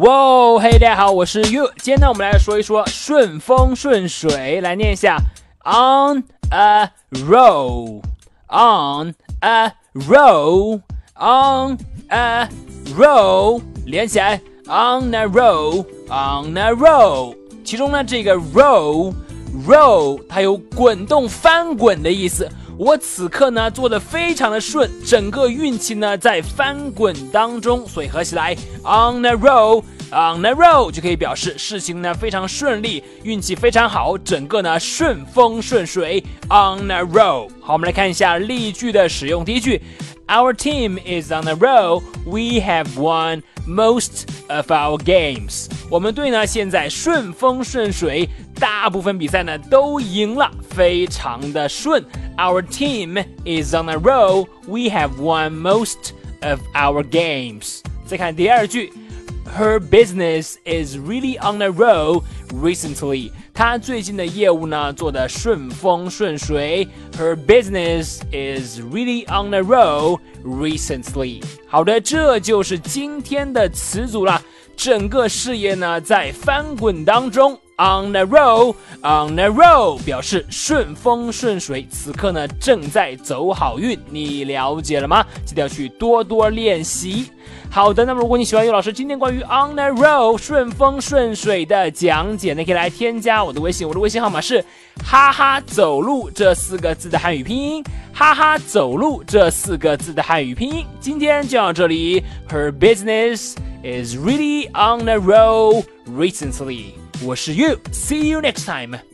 哇，嘿，大家好，我是 You。今天呢，我们来说一说顺风顺水，来念一下 on a roll，on a roll，on a roll，连起来 on a roll，on a roll。其中呢，这个 roll，roll 它有滚动、翻滚的意思。我此刻呢做的非常的顺，整个运气呢在翻滚当中，所以合起来 on the roll，on the road 就可以表示事情呢非常顺利，运气非常好，整个呢顺风顺水 on the road。好，我们来看一下例句的使用。第一句 ，Our team is on a roll. We have won most of our games. 我们队呢现在顺风顺水，大部分比赛呢都赢了，非常的顺。Our team is on a roll. We have won most of our games. 再看第二句 ，Her business is really on the roll recently. 她最近的业务呢做的顺风顺水。Her business is really on the roll recently. 好的，这就是今天的词组了。整个事业呢在翻滚当中。On the road, on the road，表示顺风顺水。此刻呢，正在走好运，你了解了吗？记得要去多多练习。好的，那么如果你喜欢于老师今天关于 on the road 顺风顺水的讲解，那可以来添加我的微信，我的微信号码是哈哈走路这四个字的汉语拼音，哈哈走路这四个字的汉语拼音。今天就到这里。Her business is really on the road recently. 我是 You，See you next time。